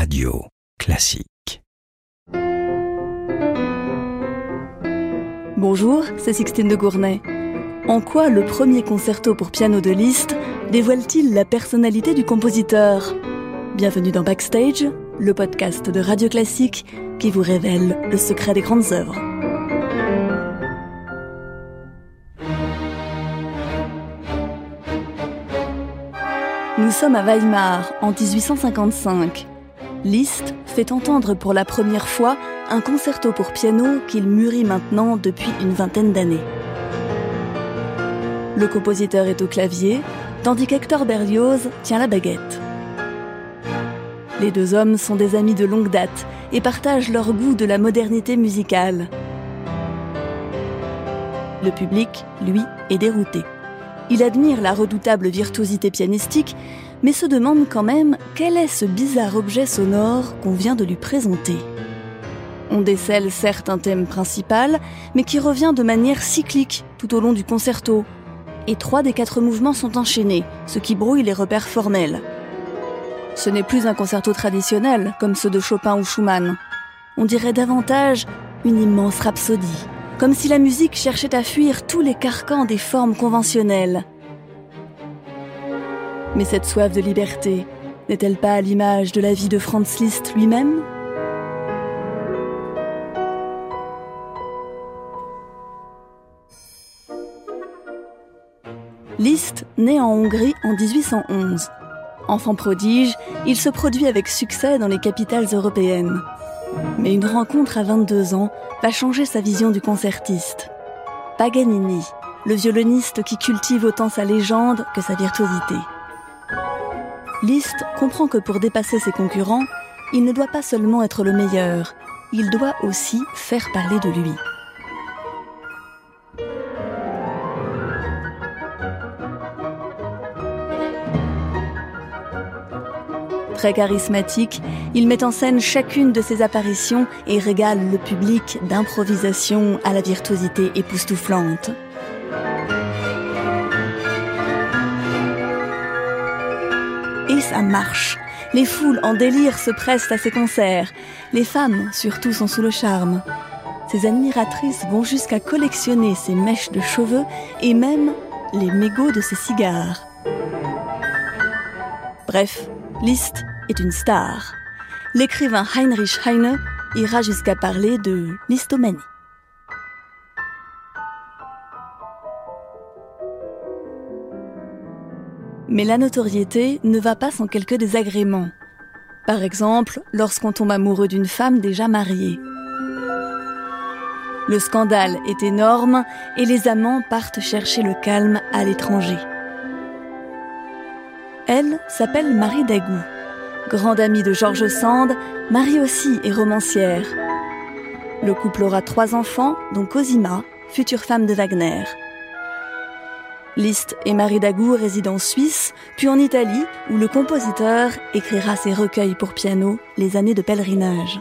Radio Classique. Bonjour, c'est Sixtine de Gournay. En quoi le premier concerto pour piano de Liszt dévoile-t-il la personnalité du compositeur? Bienvenue dans Backstage, le podcast de Radio Classique qui vous révèle le secret des grandes œuvres. Nous sommes à Weimar en 1855. Liszt fait entendre pour la première fois un concerto pour piano qu'il mûrit maintenant depuis une vingtaine d'années. Le compositeur est au clavier, tandis qu'Hector Berlioz tient la baguette. Les deux hommes sont des amis de longue date et partagent leur goût de la modernité musicale. Le public, lui, est dérouté. Il admire la redoutable virtuosité pianistique, mais se demande quand même quel est ce bizarre objet sonore qu'on vient de lui présenter. On décèle certes un thème principal, mais qui revient de manière cyclique tout au long du concerto. Et trois des quatre mouvements sont enchaînés, ce qui brouille les repères formels. Ce n'est plus un concerto traditionnel comme ceux de Chopin ou Schumann. On dirait davantage une immense rhapsodie comme si la musique cherchait à fuir tous les carcans des formes conventionnelles. Mais cette soif de liberté n'est-elle pas à l'image de la vie de Franz Liszt lui-même? Liszt naît en Hongrie en 1811. Enfant prodige, il se produit avec succès dans les capitales européennes. Mais une rencontre à 22 ans va changer sa vision du concertiste. Paganini, le violoniste qui cultive autant sa légende que sa virtuosité. Liszt comprend que pour dépasser ses concurrents, il ne doit pas seulement être le meilleur, il doit aussi faire parler de lui. Très charismatique, il met en scène chacune de ses apparitions et régale le public d'improvisation à la virtuosité époustouflante. Ça marche. Les foules en délire se pressent à ses concerts. Les femmes, surtout, sont sous le charme. Ses admiratrices vont jusqu'à collectionner ses mèches de cheveux et même les mégots de ses cigares. Bref, Liszt est une star. L'écrivain Heinrich Heine ira jusqu'à parler de listomanie. Mais la notoriété ne va pas sans quelques désagréments. Par exemple, lorsqu'on tombe amoureux d'une femme déjà mariée. Le scandale est énorme et les amants partent chercher le calme à l'étranger. Elle s'appelle Marie Dagou. Grande amie de Georges Sand, Marie aussi est romancière. Le couple aura trois enfants, dont Cosima, future femme de Wagner. Liszt et Marie Dagou résident en Suisse, puis en Italie, où le compositeur écrira ses recueils pour piano Les années de pèlerinage.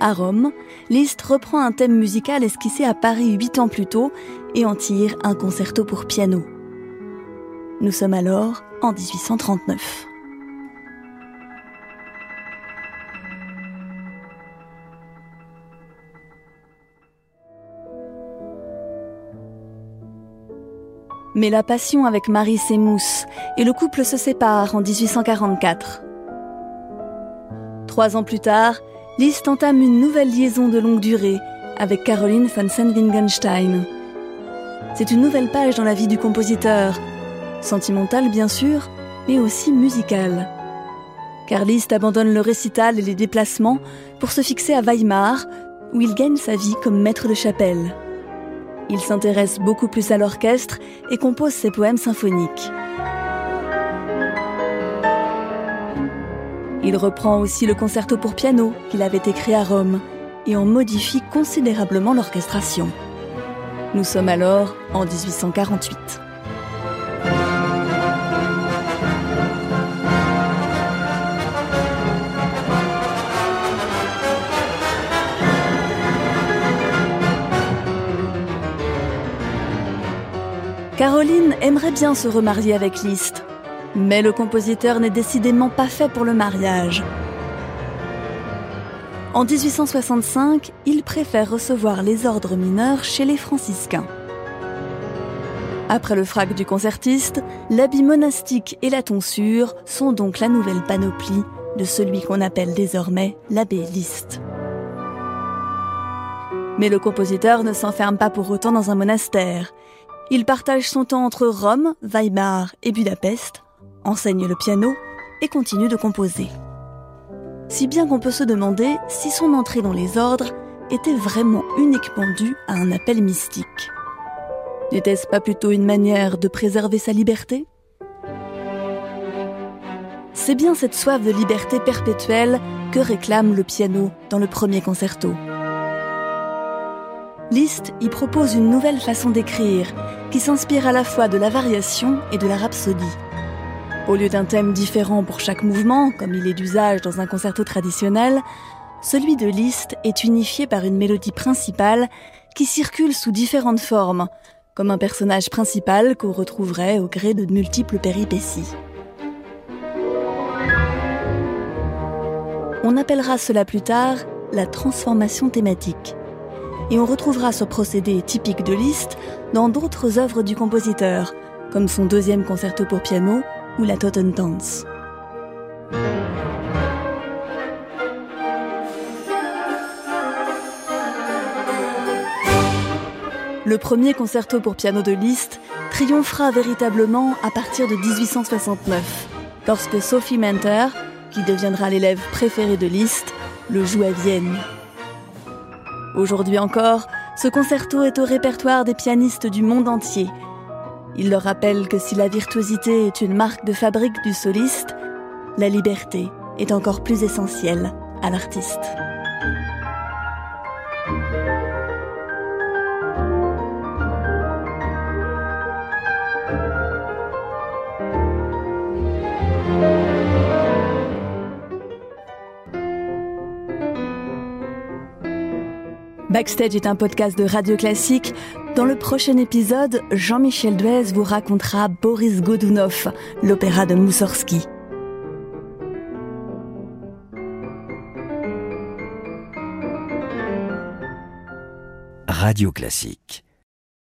À Rome, Liszt reprend un thème musical esquissé à Paris huit ans plus tôt et en tire un concerto pour piano. Nous sommes alors en 1839. Mais la passion avec Marie s'émousse et le couple se sépare en 1844. Trois ans plus tard, Liszt entame une nouvelle liaison de longue durée avec Caroline von Senn-Wingenstein. C'est une nouvelle page dans la vie du compositeur, sentimentale bien sûr, mais aussi musicale. Car Liszt abandonne le récital et les déplacements pour se fixer à Weimar, où il gagne sa vie comme maître de chapelle. Il s'intéresse beaucoup plus à l'orchestre et compose ses poèmes symphoniques. Il reprend aussi le concerto pour piano qu'il avait écrit à Rome et en modifie considérablement l'orchestration. Nous sommes alors en 1848. Caroline aimerait bien se remarier avec Liszt. Mais le compositeur n'est décidément pas fait pour le mariage. En 1865, il préfère recevoir les ordres mineurs chez les franciscains. Après le frac du concertiste, l'habit monastique et la tonsure sont donc la nouvelle panoplie de celui qu'on appelle désormais l'abbé Liszt. Mais le compositeur ne s'enferme pas pour autant dans un monastère. Il partage son temps entre Rome, Weimar et Budapest, enseigne le piano et continue de composer. Si bien qu'on peut se demander si son entrée dans les ordres était vraiment uniquement due à un appel mystique. N'était-ce pas plutôt une manière de préserver sa liberté? C'est bien cette soif de liberté perpétuelle que réclame le piano dans le premier concerto. Liszt y propose une nouvelle façon d'écrire qui s'inspire à la fois de la variation et de la rhapsodie. Au lieu d'un thème différent pour chaque mouvement, comme il est d'usage dans un concerto traditionnel, celui de Liszt est unifié par une mélodie principale qui circule sous différentes formes, comme un personnage principal qu'on retrouverait au gré de multiples péripéties. On appellera cela plus tard la transformation thématique et on retrouvera ce procédé typique de Liszt dans d'autres œuvres du compositeur, comme son deuxième concerto pour piano ou la Totentanz. Le premier concerto pour piano de Liszt triomphera véritablement à partir de 1869, lorsque Sophie Mentor, qui deviendra l'élève préféré de Liszt, le joue à Vienne. Aujourd'hui encore, ce concerto est au répertoire des pianistes du monde entier. Il leur rappelle que si la virtuosité est une marque de fabrique du soliste, la liberté est encore plus essentielle à l'artiste. Backstage est un podcast de Radio Classique. Dans le prochain épisode, Jean-Michel Duez vous racontera Boris Godunov, l'opéra de Moussorski. Radio Classique